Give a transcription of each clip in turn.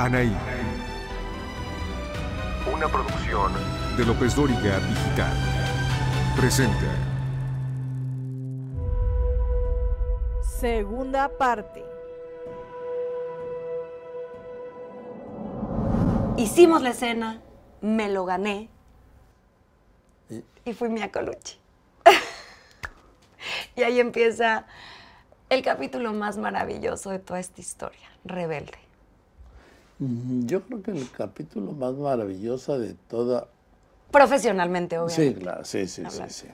Anaí. Una producción de López Dóriga Digital. Presenta. Segunda parte. Hicimos la escena, me lo gané y fui mi Colucci. y ahí empieza el capítulo más maravilloso de toda esta historia, Rebelde. Yo creo que el capítulo más maravilloso de toda... Profesionalmente, obviamente. Sí, claro, sí, sí, sí, sí.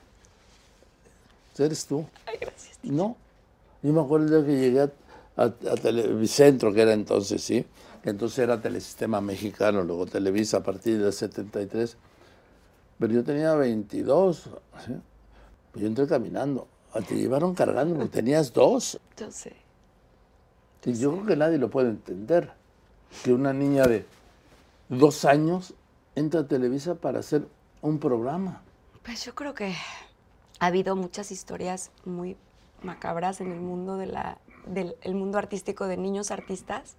¿Eres tú? Ay, gracias. No. Yo me acuerdo el día que llegué a, a, a Televicentro, que era entonces, ¿sí? Entonces era Telesistema Mexicano, luego Televisa a partir del 73. Pero yo tenía 22, ¿sí? Pues yo entré caminando. Te llevaron cargando, tenías dos. Yo sé. Y yo creo que nadie lo puede entender. Que una niña de dos años entra a Televisa para hacer un programa. Pues yo creo que ha habido muchas historias muy macabras en el mundo de la, del el mundo artístico de niños artistas,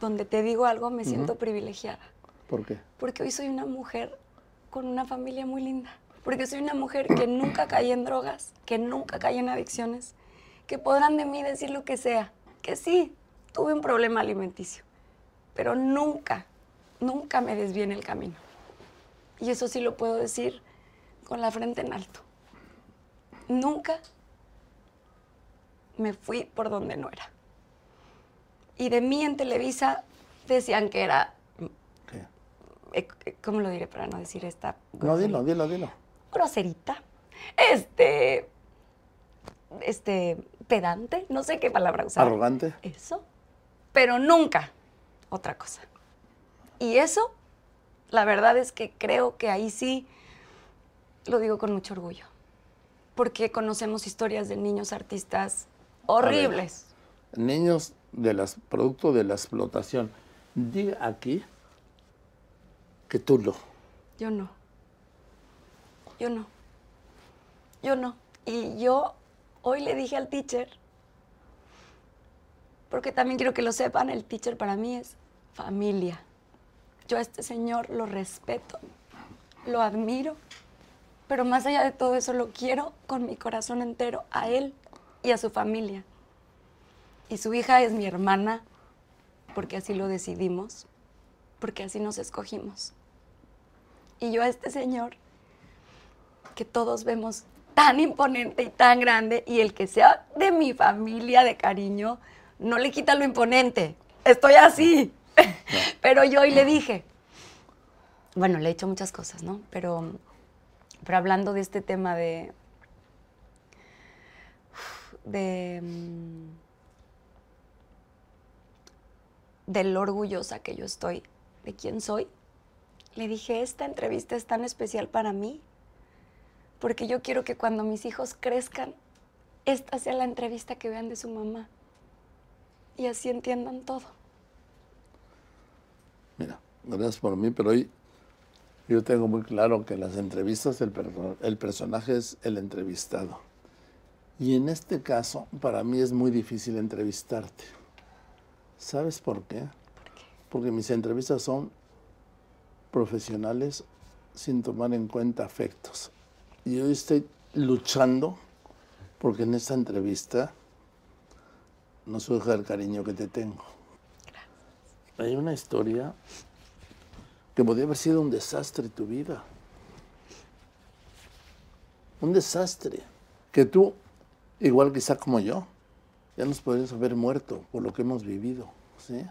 donde te digo algo, me siento privilegiada. ¿Por qué? Porque hoy soy una mujer con una familia muy linda. Porque soy una mujer que nunca caí en drogas, que nunca caí en adicciones, que podrán de mí decir lo que sea. Que sí, tuve un problema alimenticio, pero nunca, nunca me desvié en el camino. Y eso sí lo puedo decir con la frente en alto. Nunca me fui por donde no era. Y de mí en Televisa decían que era ¿Qué? eh, eh, ¿cómo lo diré para no decir esta No, dilo, dilo, dilo. Groserita. Este. Este. Pedante. No sé qué palabra usar. Arrogante. Eso. Pero nunca otra cosa. Y eso, la verdad es que creo que ahí sí lo digo con mucho orgullo. Porque conocemos historias de niños artistas horribles. Niños de las producto de la explotación. Diga aquí que tú lo. Yo no. Yo no. Yo no. Y yo hoy le dije al teacher, porque también quiero que lo sepan, el teacher para mí es familia. Yo a este señor lo respeto, lo admiro, pero más allá de todo eso lo quiero con mi corazón entero a él y a su familia. Y su hija es mi hermana, porque así lo decidimos, porque así nos escogimos. Y yo a este señor, que todos vemos tan imponente y tan grande, y el que sea de mi familia de cariño, no le quita lo imponente. Estoy así. Pero yo hoy le dije, bueno, le he hecho muchas cosas, ¿no? Pero, pero hablando de este tema de, de, mm, de lo orgullosa que yo estoy de quién soy, le dije, esta entrevista es tan especial para mí, porque yo quiero que cuando mis hijos crezcan, esta sea la entrevista que vean de su mamá. Y así entiendan todo. Mira, gracias por mí, pero hoy yo tengo muy claro que en las entrevistas el, perso- el personaje es el entrevistado. Y en este caso, para mí es muy difícil entrevistarte. ¿Sabes por qué? Porque mis entrevistas son profesionales sin tomar en cuenta afectos. Y hoy estoy luchando porque en esta entrevista no surja el cariño que te tengo. Hay una historia que podría haber sido un desastre tu vida. Un desastre. Que tú, igual quizá como yo, ya nos podrías haber muerto por lo que hemos vivido. ¿sí?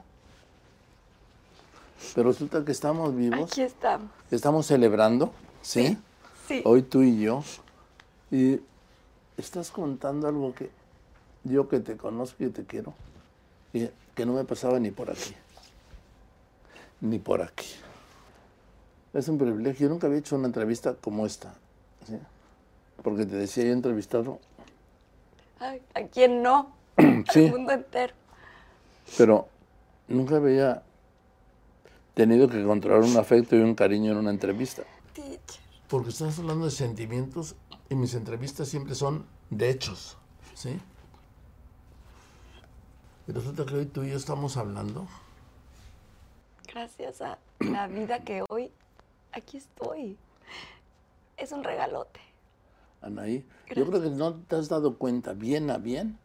Pero resulta que estamos vivos, Aquí estamos. estamos celebrando, ¿sí? Sí. Hoy tú y yo. Y estás contando algo que yo que te conozco y te quiero, y que no me pasaba ni por aquí. Ni por aquí. Es un privilegio. Yo nunca había hecho una entrevista como esta. ¿sí? Porque te decía, yo he entrevistado, Ay, ¿A quién no? Sí. Al mundo entero. pero nunca había tenido que controlar un afecto y un cariño en una entrevista. Porque estás hablando de sentimientos y mis entrevistas siempre son de hechos, ¿sí? Y resulta que hoy tú y yo estamos hablando gracias a la vida que hoy aquí estoy. Es un regalote. Anaí, yo creo que no te has dado cuenta bien a bien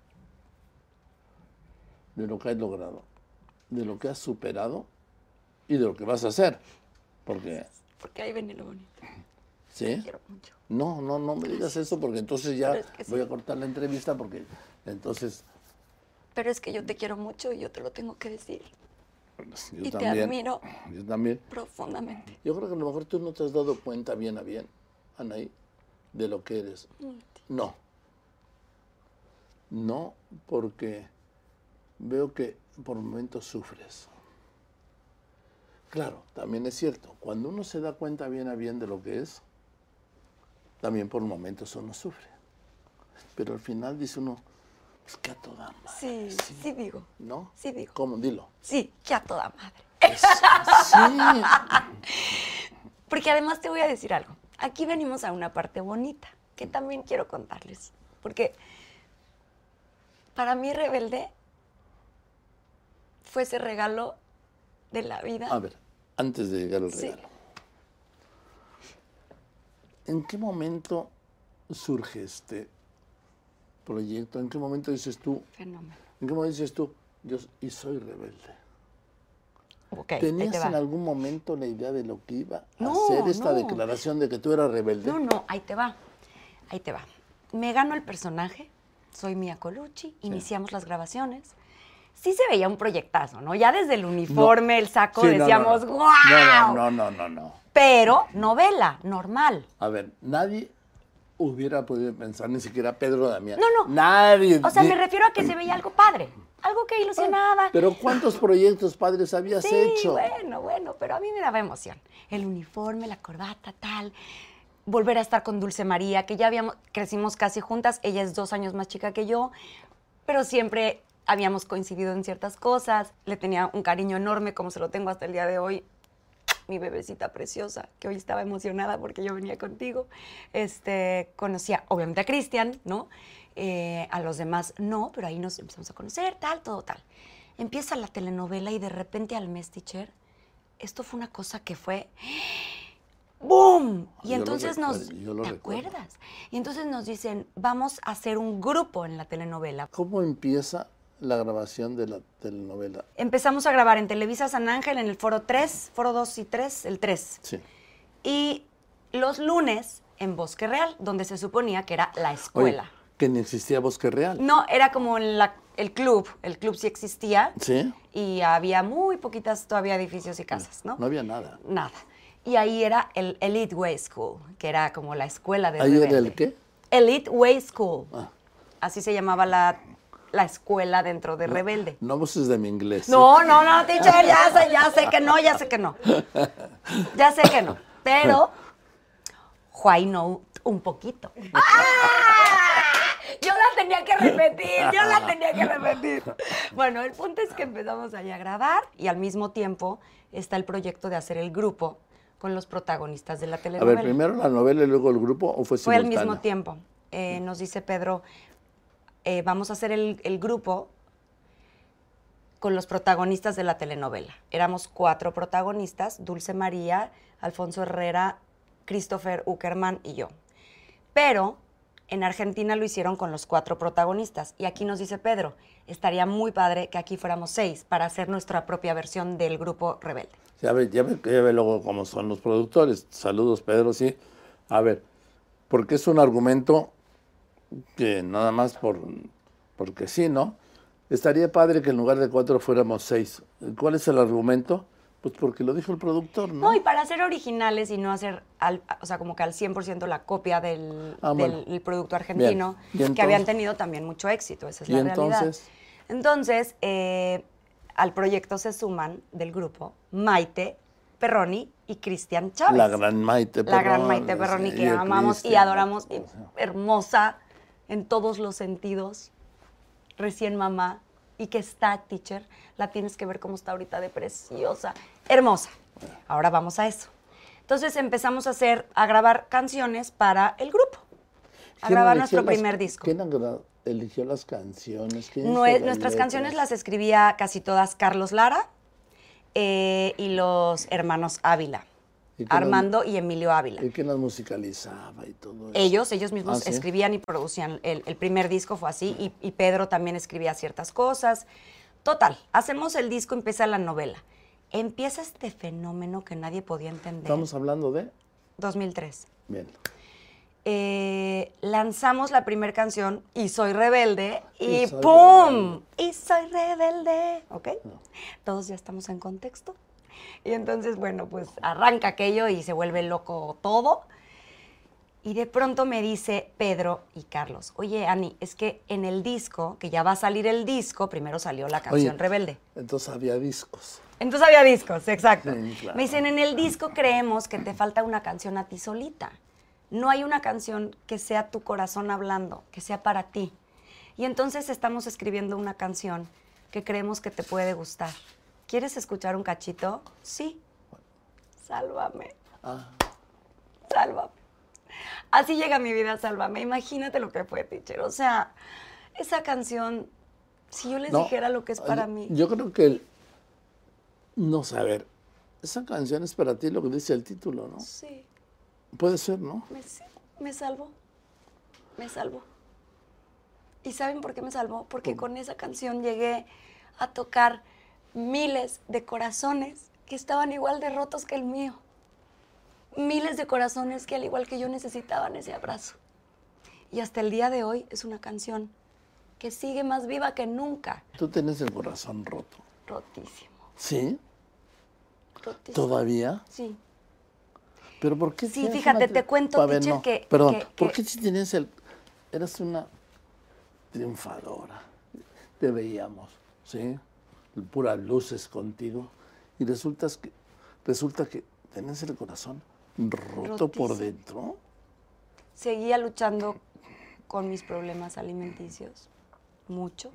de lo que has logrado, de lo que has superado y de lo que vas a hacer. Porque, Porque ahí viene lo bonito. ¿sí? Te quiero mucho. No, no, no me digas eso porque entonces ya Pero es que sí. voy a cortar la entrevista porque entonces Pero es que yo te quiero mucho y yo te lo tengo que decir pues, yo Y te admiro. Yo también. profundamente. Yo creo que a lo mejor tú no te has dado cuenta bien a bien, Anaí, de lo que eres. No. No, porque veo que por momentos sufres. Claro, también es cierto, cuando uno se da cuenta bien a bien de lo que es, también por momentos uno sufre. Pero al final dice uno, pues que a toda madre. Sí, sí, digo. ¿No? Sí digo. ¿Cómo? Dilo. Sí, que a toda madre. Sí. Porque además te voy a decir algo. Aquí venimos a una parte bonita que también quiero contarles. Porque para mí Rebelde fue ese regalo de la vida. A ver, antes de llegar al Sí. regalo. ¿En qué momento surge este proyecto? ¿En qué momento dices tú, Fenómeno. en qué momento dices tú, yo s- y soy rebelde? Ok, ahí ¿Tenías te en algún momento la idea de lo que iba a No, hacer esta no. declaración de que tú eras rebelde? No, no, ahí te va. Ahí te va. Me gano el personaje, soy Mia Colucci, iniciamos las grabaciones. Sí se veía un proyectazo, ¿no? Ya desde el uniforme, el saco, Sí, no, no, decíamos, no. ¡guau! No, no, no, no, no. Pero novela, normal. A ver, nadie hubiera podido pensar, ni siquiera Pedro Damián. No, no. Nadie. O sea, me refiero a que se veía algo padre, algo que ilusionaba. Pero ¿cuántos proyectos padres habías sí, hecho? bueno, bueno, pero a mí me daba emoción. El uniforme, la corbata, tal. Volver a estar con Dulce María, que ya habíamos, crecimos casi juntas. Ella es dos años más chica que yo, pero siempre habíamos coincidido en ciertas cosas. Le tenía un cariño enorme, como se lo tengo hasta el día de hoy. Mi bebecita preciosa, que hoy estaba emocionada porque yo venía contigo. Este, conocía, obviamente, a Cristian, ¿no? Eh, a los demás no, pero ahí nos empezamos a conocer, tal, todo tal. Empieza la telenovela y de repente al mes, teacher, esto fue una cosa que fue ¡Boom! Y Yo lo entonces nos... recuerdo, yo lo ¿Te recuerdo. acuerdas? Y entonces nos dicen, vamos a hacer un grupo en la telenovela. ¿Cómo empieza la grabación de la telenovela? Empezamos a grabar en Televisa San Ángel, en el foro 3, foro 2 y 3, el 3. Sí. Y los lunes en Bosque Real, donde se suponía que era la Oye, escuela. que ni existía Bosque Real. No, era como la- el club. El club sí existía. ¿Sí? Y había muy poquitas todavía edificios y casas, ¿no? No había nada. Nada. Y ahí era el Elite Way School, que era como la escuela de ¿Ahí era el qué? Elite Way School. Ah. Así se llamaba la, la escuela dentro de Rebelde. No abuses de mi inglés. ¿sí? No, no, no, teacher, ya sé, ya sé que no, ya sé que no. Ya sé que no. Pero, why no un poquito. ¡Ah! Yo la tenía que repetir, yo la tenía que repetir. Bueno, el punto es que empezamos allá a grabar y al mismo tiempo está el proyecto de hacer el grupo con los protagonistas de la A telenovela. ver, primero la novela y luego el grupo, ¿o fue Fue al simultáneo? mismo tiempo. Eh, nos dice Pedro, eh, vamos a hacer el, grupo con los protagonistas de la telenovela. Éramos cuatro protagonistas, Dulce María, Alfonso Herrera, Christopher Uckerman y yo. Pero en Argentina lo hicieron con los cuatro protagonistas. Y aquí nos dice Pedro, estaría muy padre que aquí fuéramos seis para hacer nuestra propia versión del grupo Rebelde. Ya ve, ya ve luego cómo son los productores. Saludos, Pedro, sí. A ver, porque es un argumento que nada más por porque sí, ¿no? Estaría padre que en lugar de cuatro fuéramos seis. ¿Cuál es el argumento? Pues porque lo dijo el productor, ¿no? No, y para ser originales y no hacer, al- o sea, como que al 100% la copia del, Ah, bueno. del- producto argentino, Bien. ¿Y que habían tenido también mucho éxito, esa es ¿Y la realidad. entonces? Entonces, eh, al proyecto se suman del grupo Maite Perroni y Cristian Chávez. La gran Maite La gran Perroni, Maite Perroni que y amamos y adoramos, y hermosa en todos los sentidos, recién mamá, y que está, teacher, la tienes que ver cómo está ahorita de preciosa, hermosa. Ahora vamos a eso. Entonces empezamos a hacer, a grabar canciones para el grupo, a ¿Quién grabar nuestro las- primer disco. ¿Quién eligió las canciones? ¿Quién hizo Nue- las nuestras letras? canciones las escribía casi todas Carlos Lara eh, y los hermanos Ávila, ¿Y qué Armando y Emilio Ávila. ¿Y quién las musicalizaba y todo eso? Ellos, ellos mismos Ah, ¿sí? escribían y producían. El, el primer disco fue así y, y Pedro también escribía ciertas cosas. Total, hacemos el disco, empieza la novela. Empieza este fenómeno que nadie podía entender. Estamos hablando de... 2003. Bien. Eh, lanzamos la primera canción y soy rebelde y, Y soy ¡pum! Y soy rebelde, ¿ok? Todos ya estamos en contexto. Y entonces, bueno, pues arranca aquello y se vuelve loco todo. Y de pronto me dice Pedro y Carlos, oye, Ani, es que en el disco, que ya va a salir el disco, primero salió la canción Oye, Rebelde. Entonces había discos. Entonces había discos, exacto. Sí, claro. Me dicen, en el disco creemos que te falta una canción a ti solita. No hay una canción que sea tu corazón hablando, que sea para ti. Y entonces estamos escribiendo una canción que creemos que te puede gustar. ¿Quieres escuchar un cachito? Sí. Sálvame, Ah, sálvame. Así llega mi vida, sálvame. Imagínate lo que fue, teacher. O sea, esa canción, si yo les no, dijera lo que es para yo- mí. Yo creo que... el- no sé, a ver, esa canción es para ti lo que dice el título, ¿no? Sí. Puede ser, ¿no? Me, sí, me salvó. Me salvó. ¿Y saben por qué me salvó? Porque con esa canción llegué a tocar miles de corazones que estaban igual de rotos que el mío. Miles de corazones que al igual que yo necesitaban ese abrazo. Y hasta el día de hoy es una canción que sigue más viva que nunca. Tú tienes el corazón roto. Rotísimo, ¿Sí? rotísimo. ¿Todavía? Sí. ¿Pero por qué? Sí, fíjate, una te cuento, ver, teacher, no, que- Perdón, que- ¿por qué si tienes el... Eras una triunfadora. Te veíamos, ¿sí? Puras luces contigo. Y resultas que, resulta que tienes el corazón roto por dentro. seguía luchando con mis problemas alimenticios, mucho.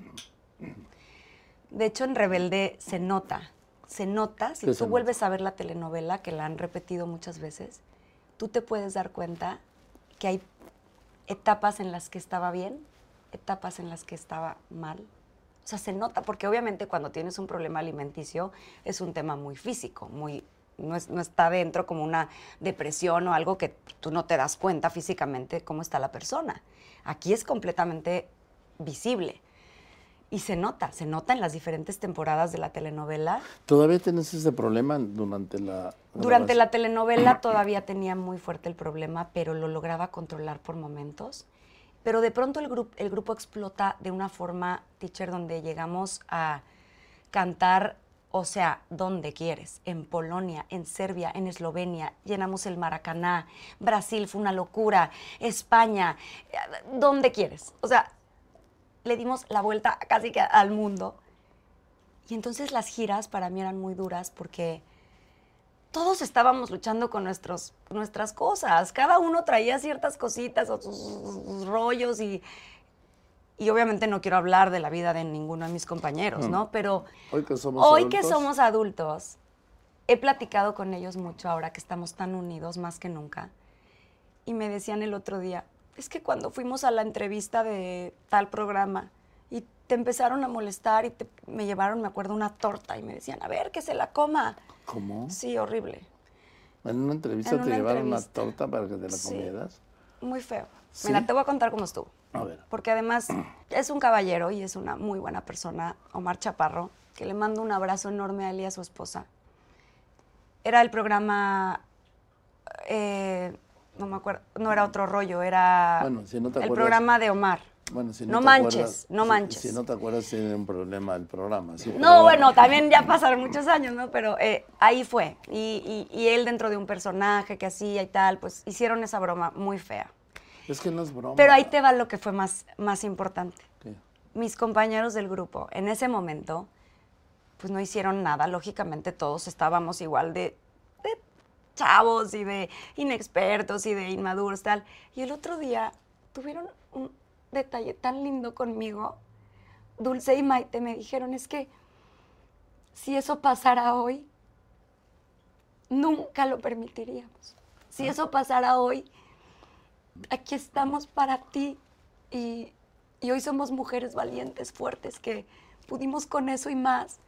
De hecho, en Rebelde se nota, se nota, si ¿Qué tú nota? vuelves a ver la telenovela, que la han repetido muchas veces, tú te puedes dar cuenta que hay etapas en las que estaba bien, etapas en las que estaba mal. O sea, se nota, porque obviamente cuando tienes un problema alimenticio es un tema muy físico, muy, no, es- no está dentro como una depresión o algo que tú no te das cuenta físicamente cómo está la persona. Aquí es completamente visible. Y se nota, se nota en las diferentes temporadas de la telenovela. ¿Todavía tienes ese problema durante la... Durante la telenovela todavía tenía muy fuerte el problema, pero lo lograba controlar por momentos. Pero de pronto el, grupo explota de una forma, teacher, donde llegamos a cantar, o sea, donde quieres, en Polonia, en Serbia, en Eslovenia, llenamos el Maracaná, Brasil fue una locura, España, eh, donde quieres. O sea, le dimos la vuelta casi que al mundo. Y entonces las giras para mí eran muy duras porque todos estábamos luchando con nuestros, nuestras cosas. Cada uno traía ciertas cositas o sus, sus rollos y, y obviamente no quiero hablar de la vida de ninguno de mis compañeros, ¿no? Pero Hoy que somos hoy que adultos, somos adultos, he platicado con ellos mucho ahora que estamos tan unidos más que nunca. Y me decían el otro día, es que cuando fuimos a la entrevista de tal programa y te empezaron a molestar y te- me llevaron, me acuerdo, una torta y me decían, a ver, que se la coma. ¿Cómo? Sí, horrible. En una entrevista En te llevaron una torta para que te la Sí. comieras. Muy feo. ¿Sí? Mira, te voy a contar cómo estuvo. A ver. Porque además es un caballero y es una muy buena persona, Omar Chaparro, que le mando un abrazo enorme a él y a su esposa. Era el programa, eh, no me acuerdo, no era otro rollo, era Bueno, si no te el acuerdas- programa de Omar. Bueno, si no, no manches, acuerdas- no si- manches. Si, no te acuerdas, tiene un problema el programa. sí, pero No, bueno, también ya pasaron muchos años, ¿no? Pero eh, ahí fue. Y, y- y él dentro de un personaje que hacía y tal, pues hicieron esa broma muy fea. Es que no es broma. Pero ahí te va lo que fue más, más importante. ¿Qué? mis compañeros del grupo en ese momento, pues no hicieron nada. Lógicamente todos estábamos igual de, de chavos y de inexpertos y de inmaduros, tal. Y el otro día tuvieron un detalle tan lindo conmigo. Dulce y Maite me dijeron, es que si eso pasara hoy, nunca lo permitiríamos. Si eso pasara hoy, aquí estamos para ti y, y hoy somos mujeres valientes, fuertes, que pudimos con eso y más.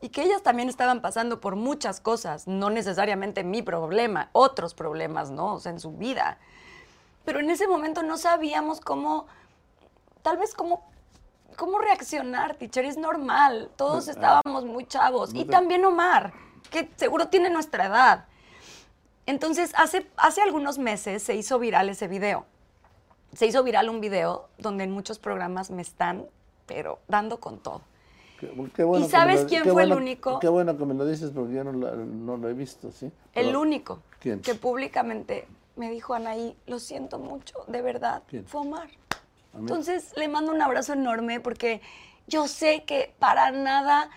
y que ellas también estaban pasando por muchas cosas, no necesariamente mi problema, otros problemas, ¿no? O sea, en su vida. Pero en ese momento no sabíamos cómo, tal vez cómo, cómo reaccionar, teacher, es normal, todos estábamos muy chavos, y también Omar, que seguro tiene nuestra edad. Entonces, hace, hace algunos meses se hizo viral ese video. Se hizo viral un video donde en muchos programas me están, pero dando con todo. ¿Y sabes quién fue el único? Qué bueno que me lo dices porque yo no, lo he visto, ¿sí? el único que públicamente me dijo, Anaí, lo siento mucho, de verdad, fue Omar. Entonces le mando un abrazo enorme porque yo sé que para nada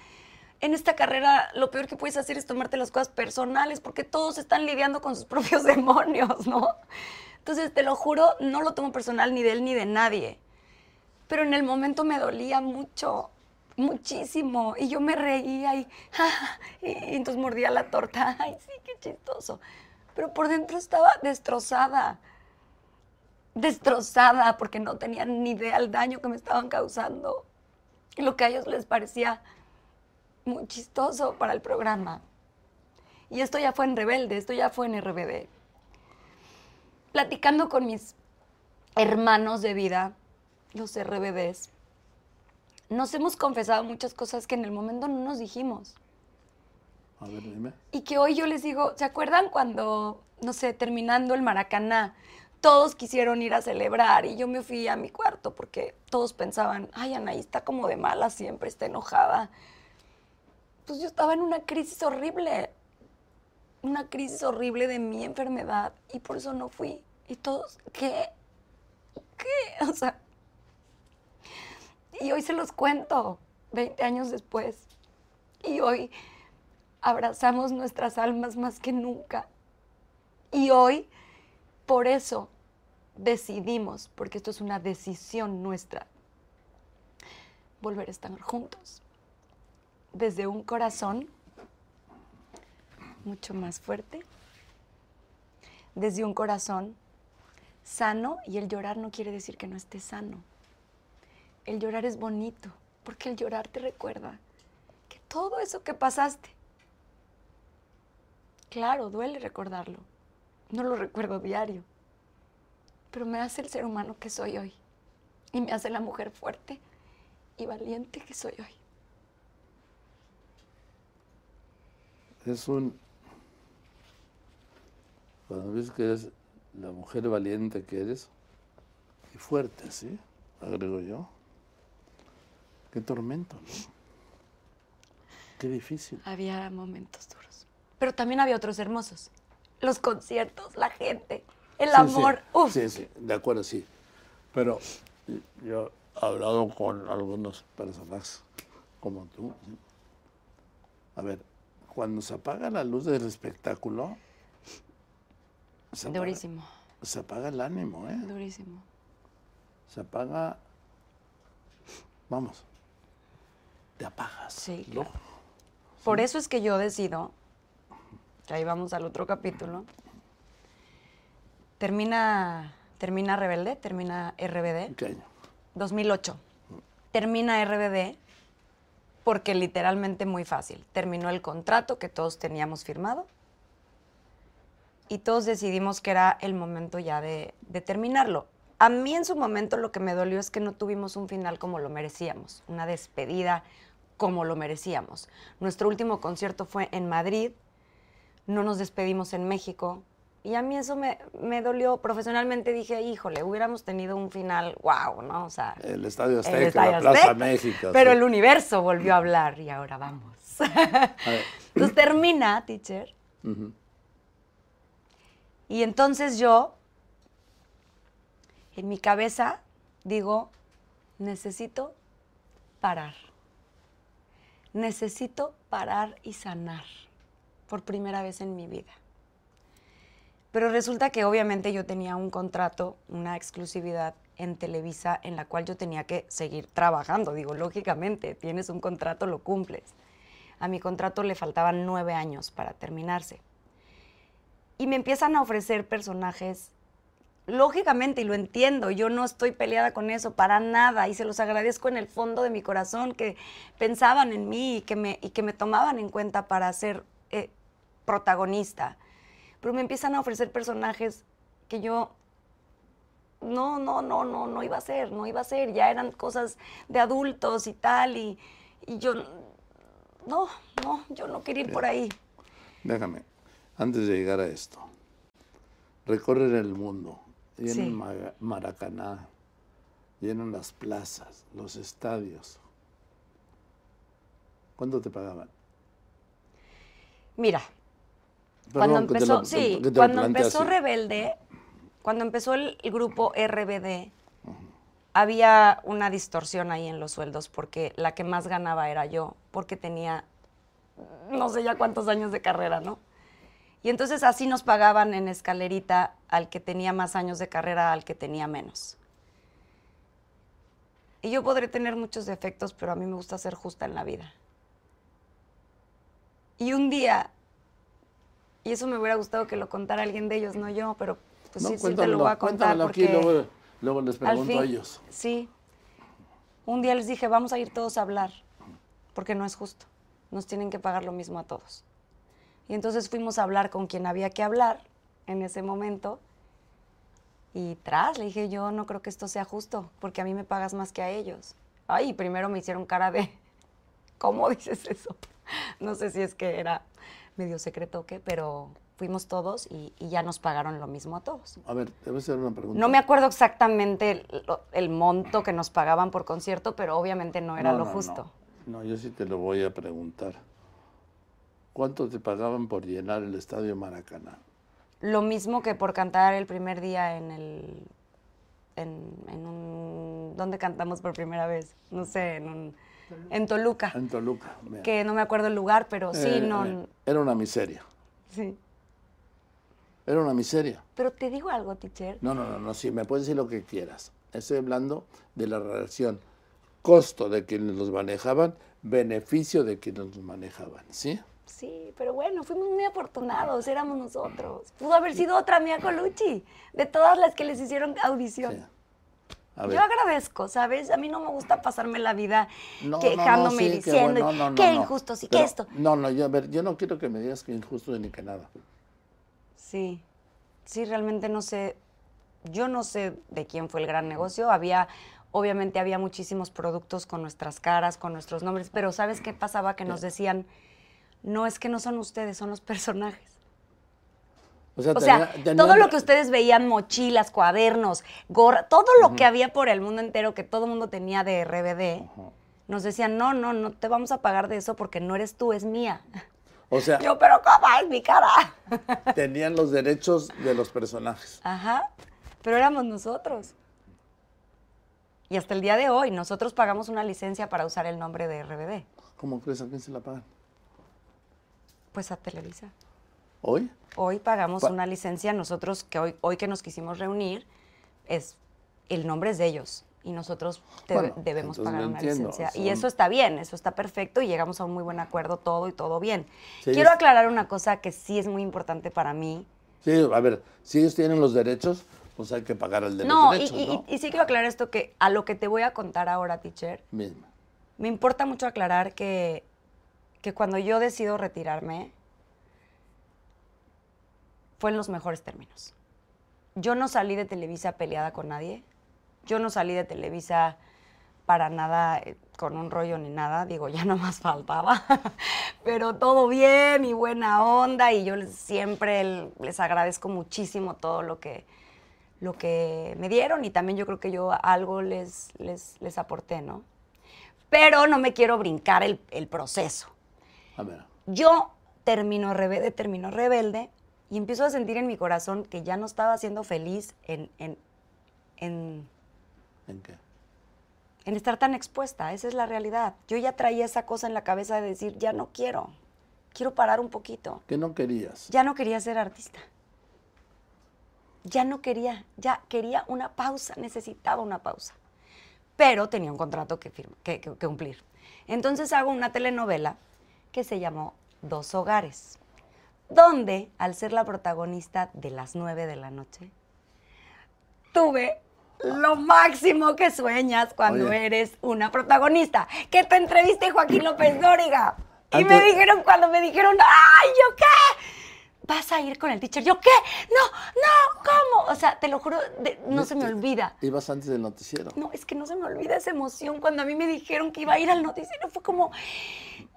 en esta carrera lo peor que puedes hacer es tomarte las cosas personales porque todos están lidiando con sus propios demonios, ¿no? Entonces, te lo juro, no lo tomo personal ni de él ni de nadie. Pero en el momento me dolía mucho, muchísimo. Y yo me reía y, y, y entonces mordía la torta. Ay, sí, qué chistoso. Pero por dentro estaba destrozada. Destrozada porque no tenían ni idea del daño que me estaban causando. Y lo que a ellos les parecía muy chistoso para el programa. Y esto ya fue en Rebelde, esto ya fue en RBD. Platicando con mis hermanos de vida, los RBDs, nos hemos confesado muchas cosas que en el momento no nos dijimos. A ver, dime. Y que hoy yo les digo, ¿se acuerdan cuando, no sé, terminando el Maracaná, todos quisieron ir a celebrar y yo me fui a mi cuarto porque todos pensaban, ay, Anaí está como de mala siempre, está enojada pues yo estaba en una crisis horrible, una crisis horrible de mi enfermedad y por eso no fui. Y todos, ¿qué? ¿Qué? O sea, y hoy se los cuento, 20 años después. Y hoy abrazamos nuestras almas más que nunca. Y hoy, por eso, decidimos, porque esto es una decisión nuestra, volver a estar juntos desde un corazón mucho más fuerte, desde un corazón sano y el llorar no quiere decir que no esté sano. El llorar es bonito, porque el llorar te recuerda que todo eso que pasaste, claro, duele recordarlo, no lo recuerdo diario, pero me hace el ser humano que soy hoy y me hace la mujer fuerte y valiente que soy hoy. es un... Cuando ves que eres la mujer valiente que eres, y fuerte, ¿sí? Agrego yo. Qué tormento, ¿no? Qué difícil. Había momentos duros. Pero también había otros hermosos. Los conciertos, la gente, el amor. Sí, sí, de acuerdo, sí. Pero yo he hablado con algunos personajes como tú. A ver, cuando se apaga la luz del espectáculo, se Durísimo. se apaga el ánimo, ¿eh? Durísimo. Se apaga, vamos, te apagas. Sí. Por eso es que yo decido, que ahí vamos al otro capítulo, termina, termina Rebelde, termina RBD. ¿Qué año? 2008. Termina RBD porque literalmente muy fácil. Terminó el contrato que todos teníamos firmado y todos decidimos que era el momento ya de, terminarlo. A mí en su momento lo que me dolió es que no tuvimos un final como lo merecíamos, una despedida como lo merecíamos. Nuestro último concierto fue en Madrid, no nos despedimos en México, y a mí eso me, dolió profesionalmente. Dije, híjole, hubiéramos tenido un final, wow, ¿no? O sea. El Estadio Azteca, la Plaza México. Pero el universo volvió a hablar y ahora vamos. entonces termina, teacher. Y entonces yo, en mi cabeza, digo, necesito parar. Necesito parar y sanar por primera vez en mi vida. Pero resulta que obviamente yo tenía un contrato, una exclusividad en Televisa en la cual yo tenía que seguir trabajando. Digo, lógicamente, tienes un contrato, lo cumples. A mi contrato le faltaban nueve años para terminarse. Y me empiezan a ofrecer personajes lógicamente, y lo entiendo, yo no estoy peleada con eso para nada y se los agradezco en el fondo de mi corazón que pensaban en mí y que me, y que me tomaban en cuenta para eh, protagonista. Pero me empiezan a ofrecer personajes que yo no, no, no, no, no iba a ser, no iba a ser, ya eran cosas de adultos y tal, y, y yo, no, no, yo no quería ir por ahí. Déjame, antes de llegar a esto, recorrer el mundo, llenan Sí. Maracaná, llenan las plazas, los estadios. ¿Cuánto te pagaban? Mira, Perdón cuando empezó, lo- sí, cuando empezó así. Rebelde, cuando empezó el, el grupo RBD, había una distorsión ahí en los sueldos porque la que más ganaba era yo, porque tenía no sé ya cuántos años de carrera, ¿no? Y entonces así nos pagaban en escalerita al que tenía más años de carrera, al que tenía menos. Y yo podré tener muchos defectos, pero a mí me gusta ser justa en la vida. Y un día, y eso me hubiera gustado que lo contara alguien de ellos, no yo, pero pues No, sí, sí te lo voy a contar porque aquí, luego, luego les al pregunto fin, a ellos. Sí. Un día les dije, vamos a ir todos a hablar, porque no es justo. Nos tienen que pagar lo mismo a todos. Y entonces fuimos a hablar con quien había que hablar en ese momento. Y tras, le dije, yo no creo que esto sea justo, porque a mí me pagas más que a ellos. Ay, primero me hicieron cara de, ¿cómo dices eso? No sé si es que era medio secreto o qué, pero fuimos todos y, y ya nos pagaron lo mismo a todos. A ver, te voy a hacer una pregunta. No me acuerdo exactamente el, monto que nos pagaban por concierto, pero obviamente no era No, lo no, justo. No. No, yo sí te lo voy a preguntar. ¿Cuánto te pagaban por llenar el estadio Maracaná? Lo mismo que por cantar el primer día en el. En, en un. ¿Dónde cantamos por primera vez? No sé, en un. En Toluca. En Toluca. mira. Que no me acuerdo el lugar, pero sí, Eh, no. eh, Era una miseria. Sí. Era una miseria. Pero te digo algo, teacher. No, no, no, no, sí, me puedes decir lo que quieras. Estoy hablando de la relación costo de quienes los manejaban, beneficio de quienes los manejaban, ¿sí? Sí, pero bueno, fuimos muy afortunados, éramos nosotros. Pudo haber sido otra Mia Colucci, de todas las que les hicieron audición. Sí. Yo agradezco, ¿sabes? A mí no me gusta pasarme la vida No, no, no, quejándome sí, y qué diciendo bueno, no, no, qué no. injusto, sí, que esto. No, no, yo, a ver, yo no quiero que me digas que injusto ni que nada. Sí, sí, realmente no sé, yo no sé de quién fue el gran negocio. Había, obviamente había muchísimos productos con nuestras caras, con nuestros nombres, pero ¿sabes qué pasaba? Que nos decían, no es que no son ustedes, son los personajes. O sea, O sea, tenía- todo lo que ustedes veían, mochilas, cuadernos, gorra, todo lo que había por el mundo entero, que todo el mundo tenía de RBD, nos decían, no, no, no te vamos a pagar de eso porque no eres tú, es mía. O sea, Yo, pero ¿cómo es mi cara? tenían los derechos de los personajes. Ajá, pero éramos nosotros. Y hasta el día de hoy, nosotros pagamos una licencia para usar el nombre de RBD. ¿Cómo crees a quién se la pagan? Pues a Televisa. ¿Hoy? Hoy pagamos Pa- una licencia, nosotros que hoy, hoy que nos quisimos reunir, es el nombre es de ellos y nosotros te- Bueno, debemos pagar una entiendo, licencia. Y son- eso está bien, eso está perfecto y llegamos a un muy buen acuerdo todo y todo bien. Sí, Quiero aclarar una cosa que sí es muy importante para mí. Sí, a ver, si ellos tienen los derechos, pues hay que pagar el de No, los y, derechos, y- ¿no? y- y sí quiero aclarar esto que a lo que te voy a contar ahora, teacher, Mismo. Me importa mucho aclarar que, que cuando yo decido retirarme, fue en los mejores términos. Yo no salí de Televisa peleada con nadie. Yo no salí de Televisa para nada eh, con un rollo ni nada. Digo, ya no más faltaba. Pero todo bien y buena onda. Y yo les- siempre les agradezco muchísimo todo lo que, lo que me dieron. Y también yo creo que yo algo les, les, les aporté, ¿no? Pero no me quiero brincar el, el proceso. A ver, Yo termino rebelde, termino rebelde y empiezo a sentir en mi corazón que ya no estaba siendo feliz en, en, en, ¿en qué? en estar tan expuesta. Esa es la realidad. Yo ya traía esa cosa en la cabeza de decir, ya no quiero, quiero parar un poquito. ¿Qué no querías? Ya no quería ser artista. Ya no quería, ya quería una pausa, necesitaba una pausa. Pero tenía un contrato que, firma- que- que- que cumplir. Entonces hago una telenovela que se llamó Dos Hogares, donde al ser la protagonista de las nueve de la noche, tuve lo máximo que sueñas cuando Oye. eres una protagonista. Que te entreviste Joaquín López Dóriga. Y me dijeron, cuando me dijeron, ¡ay, yo qué! ¿Vas a ir con el teacher? ¿Yo qué? No, no, ¿cómo? O sea, te lo juro, de- no se me olvida. Ibas antes del noticiero. No, es que no se me olvida esa emoción cuando a mí me dijeron que iba a ir al noticiero. Fue como,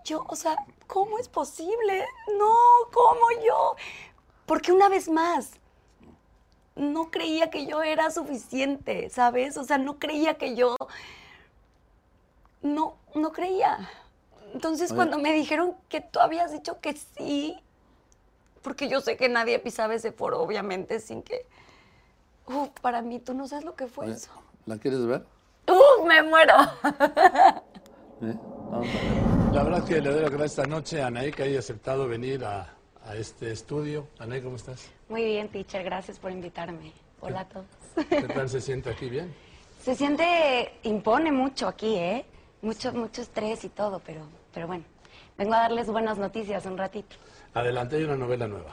yo, o sea, ¿cómo es posible? No, ¿cómo yo? Porque una vez más, no creía que yo era suficiente, ¿sabes? O sea, no creía que yo... No, no creía. Entonces, Oye. cuando me dijeron que tú habías dicho que sí, porque yo sé que nadie pisaba ese foro, obviamente, sin que... Uf, para mí, tú no sabes lo que fue Oye, eso. ¿La quieres ver? ¡Uf, me muero! ¿Eh? Vamos a ver. La verdad que le doy las gracias esta noche a Anaí que haya aceptado venir a, a este estudio. Anaí, ¿cómo estás? Muy bien, teacher, gracias por invitarme. Hola a todos. ¿Qué tal se siente aquí? ¿Bien? Se siente, impone mucho aquí, ¿eh? Mucho, mucho estrés y todo, pero, pero bueno. Vengo a darles buenas noticias un ratito. Adelante, hay una novela nueva.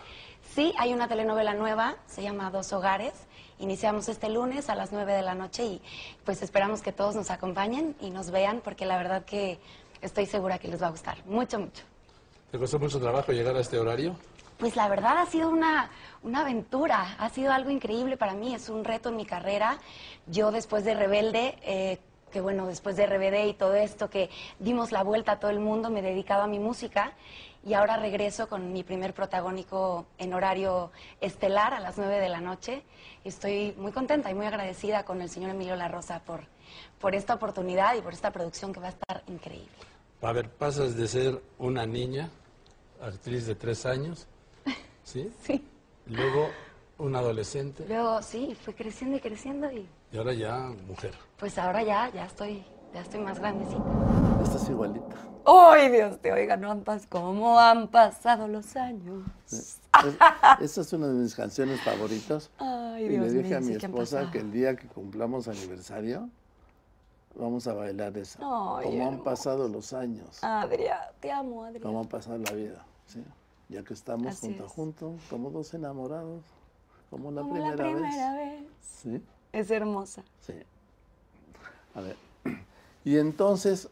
Sí, hay una telenovela nueva, se llama Dos Hogares. Iniciamos este lunes a las 9 de la noche y pues esperamos que todos nos acompañen y nos vean porque la verdad que estoy segura que les va a gustar. Mucho, mucho. ¿Te costó mucho trabajo llegar a este horario? Pues la verdad ha sido una, una aventura, ha sido algo increíble para mí, es un reto en mi carrera. Yo después de Rebelde, eh, que bueno, después de RBD y todo esto, que dimos la vuelta a todo el mundo, me he dedicado a mi música y ahora regreso con mi primer protagónico en horario estelar a las 9 de la noche. Estoy muy contenta y muy agradecida con el señor Emilio La Rosa por, por esta oportunidad y por esta producción que va a estar increíble. A ver, pasas de ser una niña, actriz de tres años, ¿sí? Sí. Luego una adolescente Luego sí, fui creciendo y creciendo y y ahora ya mujer. Pues ahora ya, ya estoy, ya estoy más grandecita. Estás igualita. ¡Ay, Dios te oiga! No han pasado, ¿cómo han pasado los años? Es- Esta es una de mis canciones favoritas. Ay, y Dios le dije mío, a mi esposa que el día que cumplamos aniversario vamos a bailar esa. Ay, Como han pasado los años, Adrián, te amo, Adrián. han pasado la vida. ¿sí? Ya que estamos Así junto a es. junto, como dos enamorados, como la Como primera, la primera vez. vez. ¿Sí? Es hermosa. Sí. A ver. Y entonces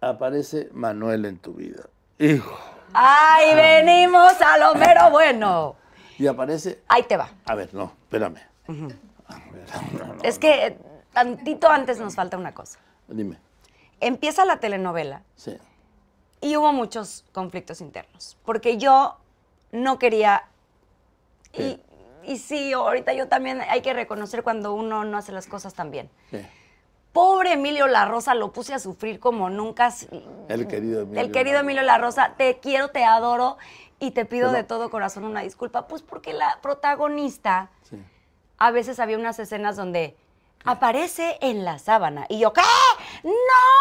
aparece Manuel en tu vida. Hijo. ¡Ay, venimos a lo mero bueno! Y aparece. Ahí te va. A ver, no, espérame. A ver, no, no, Es que eh, tantito antes nos falta una cosa. Dime. Empieza la telenovela Sí. y hubo muchos conflictos internos. Porque yo no quería. Y, Sí. y sí, ahorita yo también hay que reconocer cuando uno no hace las cosas tan bien. sí. Pobre Emilio La Rosa, lo puse a sufrir como nunca. El querido Emilio. El querido Emilio La Rosa, te quiero, te adoro y te pido Pero- de todo corazón una disculpa. Pues porque la protagonista, Sí. a veces había unas escenas donde aparece en la sábana. Y yo, ¿qué? No,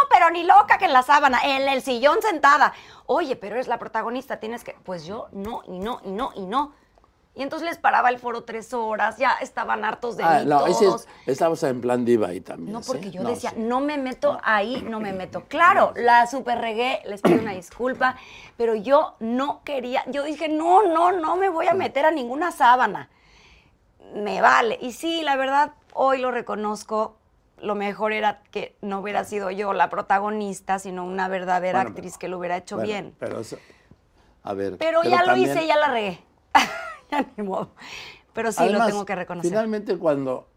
pero ni loca que en la sábana, en el sillón sentada. Oye, pero eres la protagonista, tienes que. Pues yo, no, y no, y no, y no. Y entonces les paraba el foro tres horas, ya estaban hartos de Ah, mí no, todos. estábamos en plan diva ahí también. No, porque yo No, decía, sí. no me meto ahí, no me meto. Claro, la super regué, les pido una disculpa, pero yo no quería, yo dije, no, no, no me voy a meter a ninguna sábana. Me vale. Y sí, la verdad, hoy lo reconozco, lo mejor era que no hubiera sido yo la protagonista, sino una verdadera Bueno, actriz pero- que lo hubiera hecho Bueno, bien. Pero eso- a ver. Pero, ya lo hice, ya la regué. ya ni modo. Pero sí lo tengo que reconocer. Finalmente, cuando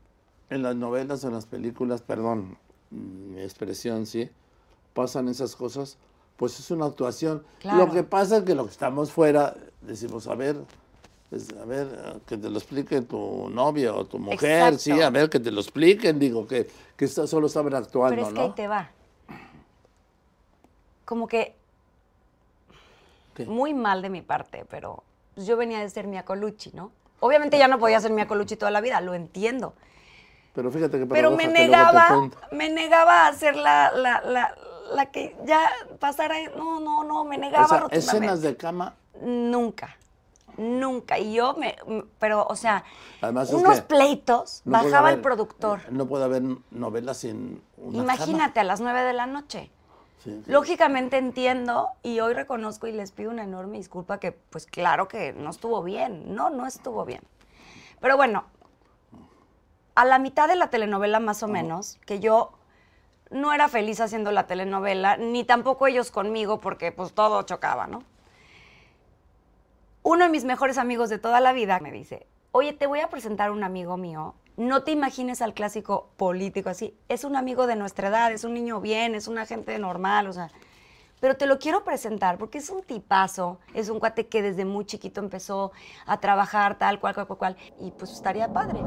en las novelas o en las películas, perdón, mi expresión, sí, pasan esas cosas, pues es una actuación. Claro. Lo que pasa es que lo que estamos fuera, decimos, a ver, es- a ver, que te lo explique tu novio o tu mujer, Exacto. sí, a ver, que te lo expliquen, digo, que, que solo estaban actuando, Pero es que ¿no? ahí te va. Como que ¿Qué? muy mal de mi parte, pero pues, yo venía de ser Mia Colucci, ¿no? Obviamente ya no podía ser Mia Colucci toda la vida, lo entiendo. Pero fíjate que Pero me negaba, me negaba a ser la, la, la, la que ya pasara. No, no, no, me negaba O sea, escenas de cama, Nunca, nunca. Y yo me, pero, o sea, Además unos pleitos, no bajaba el haber- productor. No puede haber novelas sin una Imagínate a las nueve de la noche. Cama. Sí, sí. Lógicamente entiendo y hoy reconozco y les pido una enorme disculpa que pues claro que no estuvo bien, no, no estuvo bien. Pero bueno, a la mitad de la telenovela más o menos, que yo no era feliz haciendo la telenovela, ni tampoco ellos conmigo, porque pues todo chocaba, ¿no? Uno de mis mejores amigos de toda la vida me dice, oye, te voy a presentar un amigo mío. No te imagines al clásico político así. Es un amigo de nuestra edad, es un niño bien, es una gente normal, o sea. Pero te lo quiero presentar porque es un tipazo, es un cuate que desde muy chiquito empezó a trabajar tal, cual, cual, cual, cual. Y pues estaría padre.